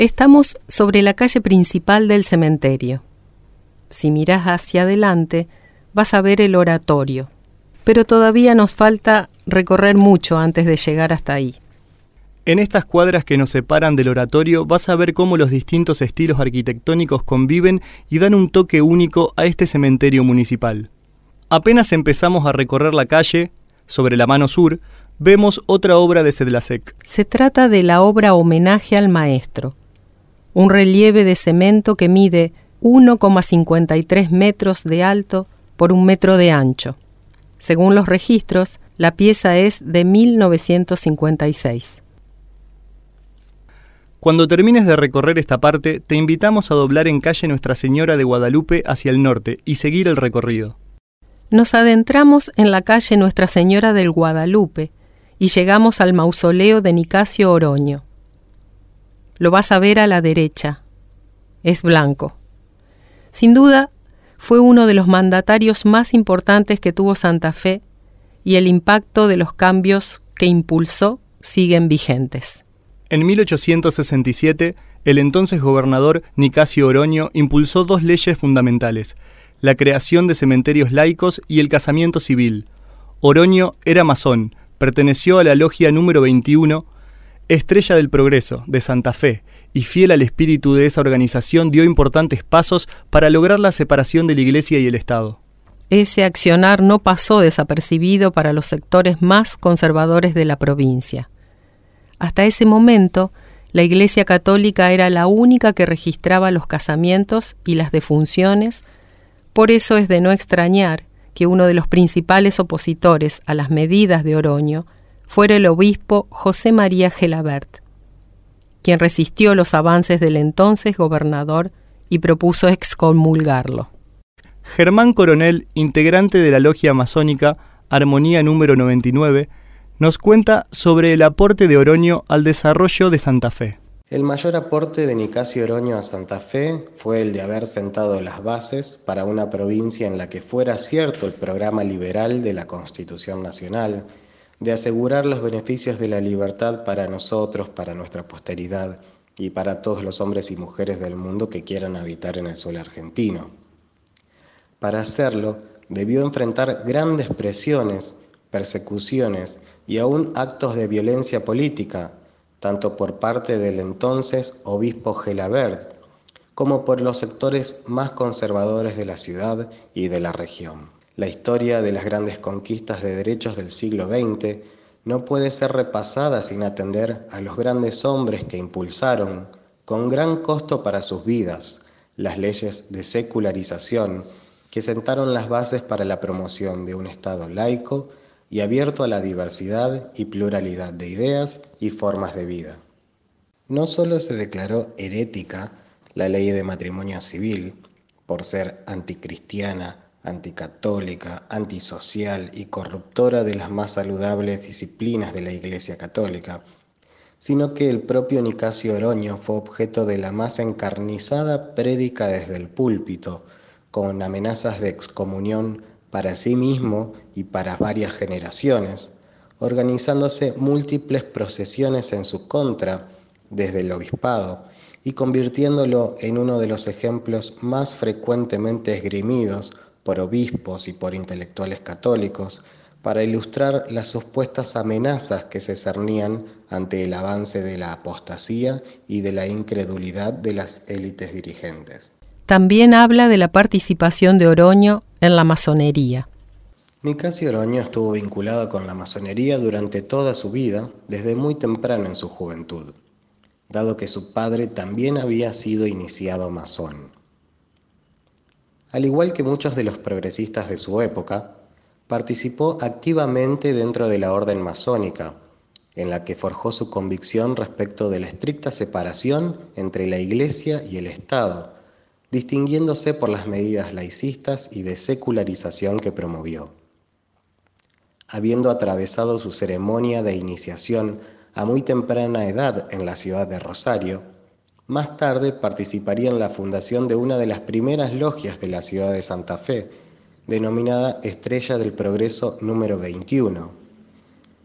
Estamos sobre la calle principal del cementerio. Si miras hacia adelante, vas a ver el oratorio, pero todavía nos falta recorrer mucho antes de llegar hasta ahí. En estas cuadras que nos separan del oratorio vas a ver cómo los distintos estilos arquitectónicos conviven y dan un toque único a este cementerio municipal. Apenas empezamos a recorrer la calle, sobre la mano sur, vemos otra obra de Sedlasek. Se trata de la obra Homenaje al Maestro, un relieve de cemento que mide 1,53 metros de alto por un metro de ancho. Según los registros, la pieza es de 1956. Cuando termines de recorrer esta parte, te invitamos a doblar en calle Nuestra Señora de Guadalupe hacia el norte y seguir el recorrido. Nos adentramos en la calle Nuestra Señora del Guadalupe y llegamos al mausoleo de Nicasio Oroño. Lo vas a ver a la derecha. Es blanco. Sin duda, fue uno de los mandatarios más importantes que tuvo Santa Fe y el impacto de los cambios que impulsó siguen vigentes. En 1867, el entonces gobernador Nicasio Oroño impulsó dos leyes fundamentales, la creación de cementerios laicos y el casamiento civil. Oroño era masón, perteneció a la logia número 21, Estrella del Progreso, de Santa Fe, y fiel al espíritu de esa organización dio importantes pasos para lograr la separación de la Iglesia y el Estado. Ese accionar no pasó desapercibido para los sectores más conservadores de la provincia. Hasta ese momento, la Iglesia Católica era la única que registraba los casamientos y las defunciones, por eso es de no extrañar que uno de los principales opositores a las medidas de Oroño fuera el obispo José María Gelabert, quien resistió los avances del entonces gobernador y propuso excomulgarlo. Germán Coronel, integrante de la logia masónica Armonía número 99, nos cuenta sobre el aporte de Oroño al desarrollo de Santa Fe. El mayor aporte de Nicasio Oroño a Santa Fe fue el de haber sentado las bases para una provincia en la que fuera cierto el programa liberal de la Constitución Nacional, de asegurar los beneficios de la libertad para nosotros, para nuestra posteridad y para todos los hombres y mujeres del mundo que quieran habitar en el suelo argentino. Para hacerlo, debió enfrentar grandes presiones, persecuciones y aún actos de violencia política tanto por parte del entonces obispo Gelabert como por los sectores más conservadores de la ciudad y de la región. La historia de las grandes conquistas de derechos del siglo XX no puede ser repasada sin atender a los grandes hombres que impulsaron, con gran costo para sus vidas, las leyes de secularización que sentaron las bases para la promoción de un Estado laico y abierto a la diversidad y pluralidad de ideas y formas de vida. No solo se declaró herética la ley de matrimonio civil por ser anticristiana, anticatólica, antisocial y corruptora de las más saludables disciplinas de la Iglesia Católica, sino que el propio Nicasio Oroño fue objeto de la más encarnizada prédica desde el púlpito, con amenazas de excomunión para sí mismo y para varias generaciones, organizándose múltiples procesiones en su contra desde el obispado y convirtiéndolo en uno de los ejemplos más frecuentemente esgrimidos por obispos y por intelectuales católicos para ilustrar las supuestas amenazas que se cernían ante el avance de la apostasía y de la incredulidad de las élites dirigentes. También habla de la participación de Oroño en la masonería. Nicasio Oroño estuvo vinculado con la masonería durante toda su vida, desde muy temprano en su juventud, dado que su padre también había sido iniciado masón. Al igual que muchos de los progresistas de su época, participó activamente dentro de la orden masónica, en la que forjó su convicción respecto de la estricta separación entre la Iglesia y el Estado, distinguiéndose por las medidas laicistas y de secularización que promovió. Habiendo atravesado su ceremonia de iniciación a muy temprana edad en la ciudad de Rosario, más tarde participaría en la fundación de una de las primeras logias de la ciudad de Santa Fe, denominada Estrella del Progreso número 21.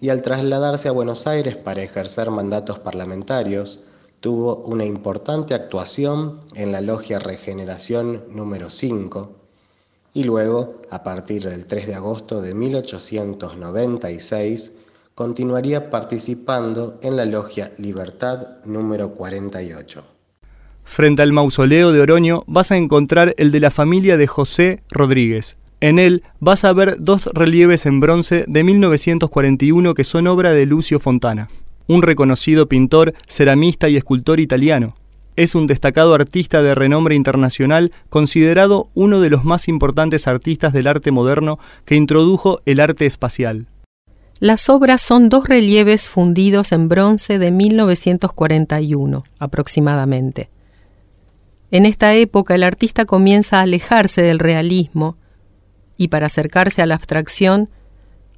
Y al trasladarse a Buenos Aires para ejercer mandatos parlamentarios, tuvo una importante actuación en la Logia Regeneración número 5 y luego, a partir del 3 de agosto de 1896, continuaría participando en la Logia Libertad número 48. Frente al mausoleo de Oroño vas a encontrar el de la familia de José Rodríguez. En él vas a ver dos relieves en bronce de 1941 que son obra de Lucio Fontana, un reconocido pintor, ceramista y escultor italiano. Es un destacado artista de renombre internacional, considerado uno de los más importantes artistas del arte moderno que introdujo el arte espacial. Las obras son dos relieves fundidos en bronce de 1941 aproximadamente. En esta época el artista comienza a alejarse del realismo y para acercarse a la abstracción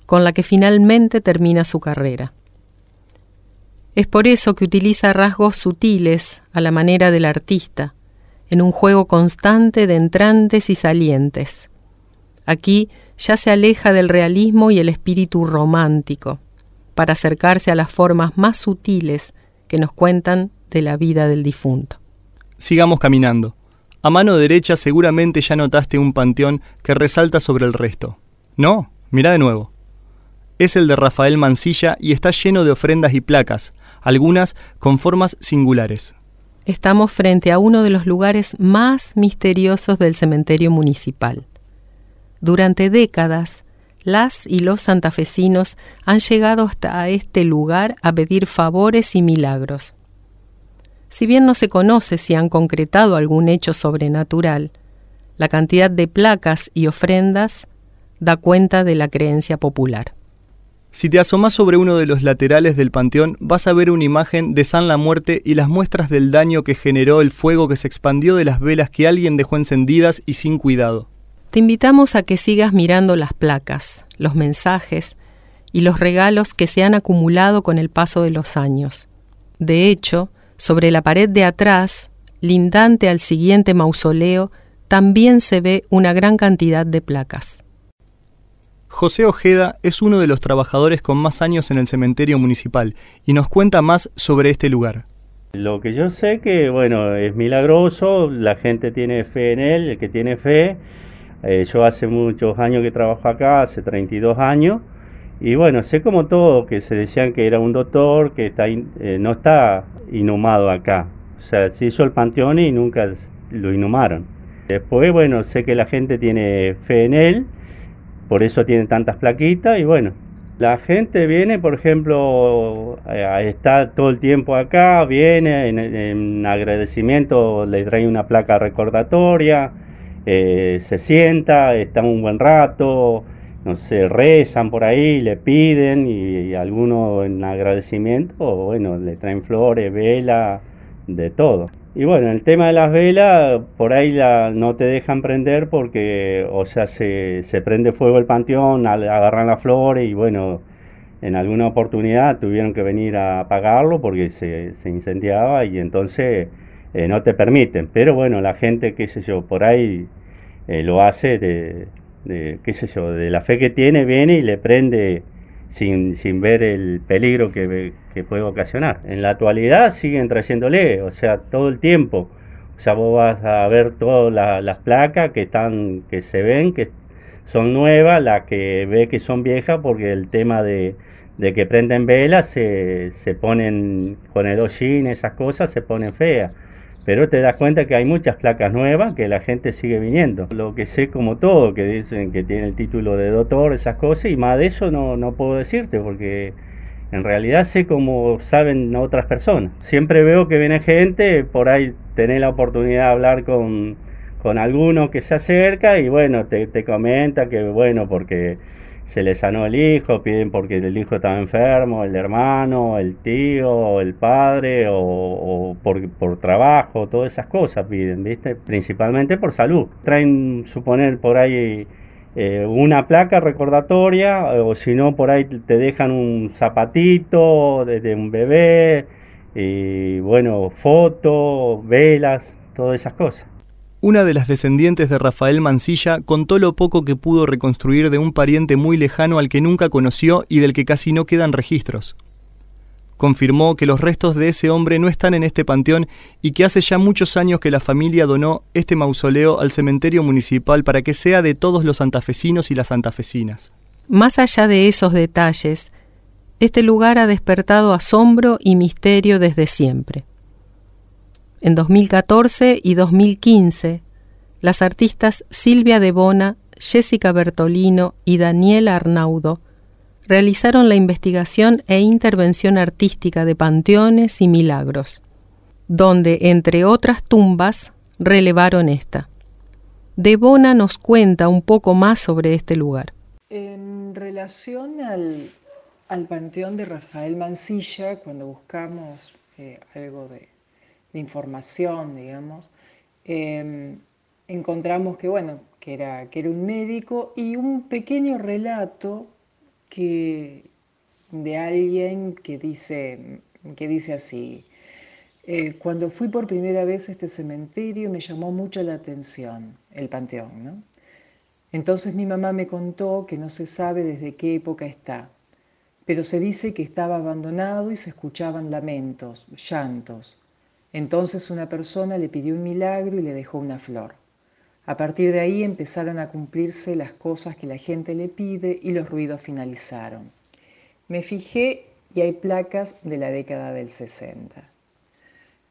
con la que finalmente termina su carrera. Es por eso que utiliza rasgos sutiles a la manera del artista, en un juego constante de entrantes y salientes. Aquí ya se aleja del realismo y el espíritu romántico, para acercarse a las formas más sutiles que nos cuentan de la vida del difunto. Sigamos caminando. A mano derecha seguramente ya notaste un panteón que resalta sobre el resto. No, mira de nuevo. Es el de Rafael Mansilla y está lleno de ofrendas y placas, algunas con formas singulares. Estamos frente a uno de los lugares más misteriosos del cementerio municipal. Durante décadas, las y los santafesinos han llegado hasta este lugar a pedir favores y milagros. Si bien no se conoce si han concretado algún hecho sobrenatural, la cantidad de placas y ofrendas da cuenta de la creencia popular. Si te asomas sobre uno de los laterales del panteón, vas a ver una imagen de San la Muerte y las muestras del daño que generó el fuego que se expandió de las velas que alguien dejó encendidas y sin cuidado. Te invitamos a que sigas mirando las placas, los mensajes y los regalos que se han acumulado con el paso de los años. De hecho, sobre la pared de atrás, lindante al siguiente mausoleo, también se ve una gran cantidad de placas. José Ojeda es uno de los trabajadores con más años en el cementerio municipal y nos cuenta más sobre este lugar. Lo que yo sé que, bueno, es milagroso, la gente tiene fe en él, el que tiene fe, eh, yo hace muchos años que trabajo acá, hace 32 años, y bueno, sé como todo, que se decían que era un doctor, que está eh, no está inhumado acá. O sea, se hizo el panteón y nunca lo inhumaron. Después, bueno, sé que la gente tiene fe en él, por eso tiene tantas plaquitas y bueno, la gente viene, por ejemplo, eh, está todo el tiempo acá, viene en, agradecimiento, le trae una placa recordatoria, eh, se sienta, está un buen rato, no sé, rezan por ahí, le piden y, algunos en agradecimiento, bueno, le traen flores, vela, de todo. Y bueno, el tema de las velas, por ahí la, no te dejan prender porque, o sea, se, se prende fuego el panteón, agarran las flores y bueno, en alguna oportunidad tuvieron que venir a apagarlo porque se, se incendiaba y entonces eh, no te permiten. Pero bueno, la gente, qué sé yo, por ahí eh, lo hace de, qué sé yo, de la fe que tiene, viene y le prende sin, sin ver el peligro que, que, puede ocasionar. En la actualidad siguen trayéndole, o sea, todo el tiempo. O sea, vos vas a ver todas las placas que están, que se ven, que son nuevas, las que ve que son viejas, porque el tema de, de que prenden velas se, se ponen con el hollín, esas cosas se ponen feas pero te das cuenta que hay muchas placas nuevas que la gente sigue viniendo. Lo que sé como todo, que dicen que tiene el título de doctor, esas cosas, y más de eso no, no puedo decirte, porque en realidad sé como saben otras personas. Siempre veo que viene gente, por ahí tenés la oportunidad de hablar con, con alguno que se acerca y bueno, te, te comenta que bueno, porque se le sanó el hijo, piden porque el hijo estaba enfermo, el hermano, el tío, el padre, o, por, trabajo, todas esas cosas piden, ¿viste? Principalmente por salud. Traen, suponer, por ahí eh, una placa recordatoria, o si no, por ahí te dejan un zapatito de, un bebé, y bueno, fotos, velas, todas esas cosas. Una de las descendientes de Rafael Mansilla contó lo poco que pudo reconstruir de un pariente muy lejano al que nunca conoció y del que casi no quedan registros. confirmó que los restos de ese hombre no están en este panteón y que hace ya muchos años que la familia donó este mausoleo al cementerio municipal para que sea de todos los santafesinos y las santafesinas. Más allá de esos detalles, este lugar ha despertado asombro y misterio desde siempre. En 2014 y 2015, las artistas Silvia De Bona, Jessica Bertolino y Daniela Arnaudo realizaron la investigación e intervención artística de panteones y milagros, donde, entre otras tumbas, relevaron esta. De Bona nos cuenta un poco más sobre este lugar. En relación al, panteón de Rafael Mancilla, cuando buscamos eh, algo de, información, digamos, em, encontramos que, bueno, que era, que era un médico y un pequeño relato que, de alguien que dice, que dice así, eh, cuando fui por primera vez a este cementerio me llamó mucho la atención el panteón, ¿no? Entonces mi mamá me contó que no se sabe desde qué época está, pero se dice que estaba abandonado y se escuchaban lamentos, llantos. Entonces una persona le pidió un milagro y le dejó una flor. A partir de ahí empezaron a cumplirse las cosas que la gente le pide y los ruidos finalizaron. Me fijé y hay placas de la década del 60.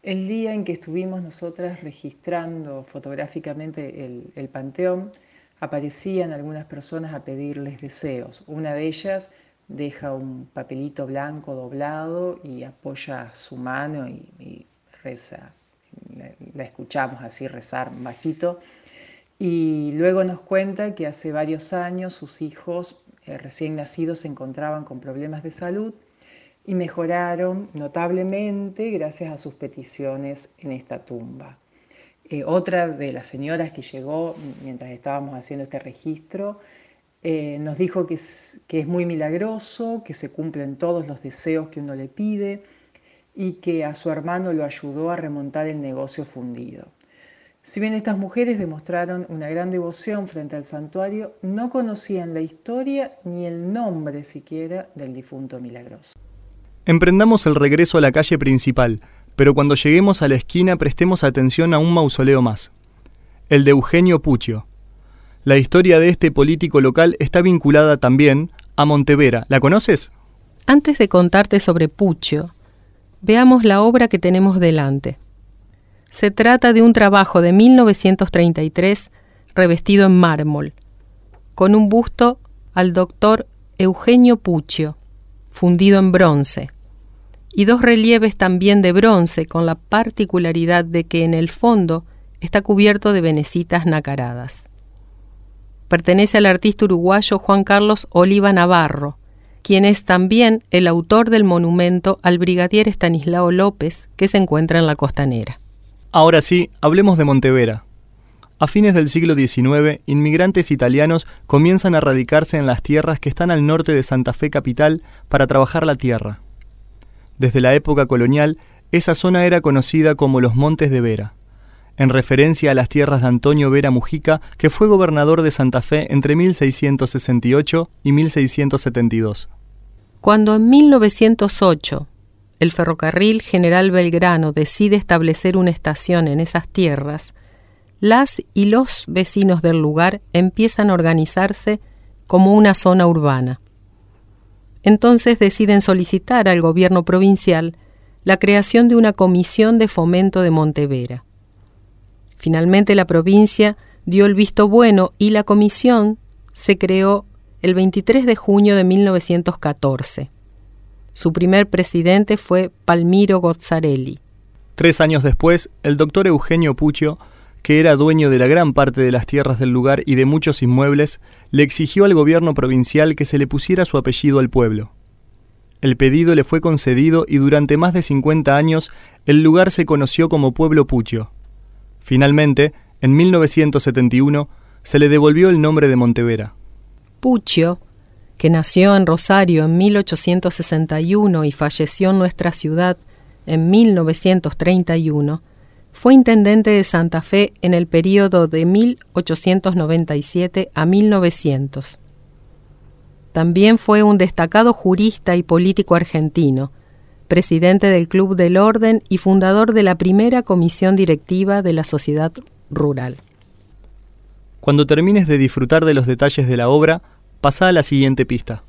El día en que estuvimos nosotras registrando fotográficamente el, panteón, aparecían algunas personas a pedirles deseos. Una de ellas deja un papelito blanco doblado y apoya su mano y, la escuchamos así rezar bajito y luego nos cuenta que hace varios años sus hijos eh, recién nacidos se encontraban con problemas de salud y mejoraron notablemente gracias a sus peticiones en esta tumba. Eh, otra de las señoras que llegó mientras estábamos haciendo este registro eh, nos dijo que es, que es muy milagroso, que se cumplen todos los deseos que uno le pide y que a su hermano lo ayudó a remontar el negocio fundido. Si bien estas mujeres demostraron una gran devoción frente al santuario, no conocían la historia ni el nombre siquiera del difunto milagroso. Emprendamos el regreso a la calle principal, pero cuando lleguemos a la esquina prestemos atención a un mausoleo más, el de Eugenio Puccio. La historia de este político local está vinculada también a Montevera. ¿La conoces? Antes de contarte sobre Puccio, veamos la obra que tenemos delante. Se trata de un trabajo de 1933 revestido en mármol, con un busto al doctor Eugenio Puccio, fundido en bronce, y dos relieves también de bronce, con la particularidad de que en el fondo está cubierto de venecitas nacaradas. Pertenece al artista uruguayo Juan Carlos Oliva Navarro, quien es también el autor del monumento al brigadier Estanislao López que se encuentra en la costanera. Ahora sí, hablemos de Montevera. A fines del siglo XIX, inmigrantes italianos comienzan a radicarse en las tierras que están al norte de Santa Fe capital para trabajar la tierra. Desde la época colonial, esa zona era conocida como los Montes de Vera, en referencia a las tierras de Antonio Vera Mujica, que fue gobernador de Santa Fe entre 1668 y 1672. Cuando en 1908 el ferrocarril General Belgrano decide establecer una estación en esas tierras, las y los vecinos del lugar empiezan a organizarse como una zona urbana. Entonces deciden solicitar al gobierno provincial la creación de una comisión de fomento de Montevera. Finalmente la provincia dio el visto bueno y la comisión se creó el 23 de junio de 1914. Su primer presidente fue Palmiro Gozzarelli. Tres años después, el doctor Eugenio Puccio, que era dueño de la gran parte de las tierras del lugar y de muchos inmuebles, le exigió al gobierno provincial que se le pusiera su apellido al pueblo. El pedido le fue concedido y durante más de 50 años el lugar se conoció como Pueblo Puccio. Finalmente, en 1971, se le devolvió el nombre de Montevera. Puccio que nació en Rosario en 1861 y falleció en nuestra ciudad en 1931, fue intendente de Santa Fe en el período de 1897 a 1900. También fue un destacado jurista y político argentino, presidente del Club del Orden y fundador de la primera comisión directiva de la Sociedad Rural. Cuando termines de disfrutar de los detalles de la obra, pasa a la siguiente pista.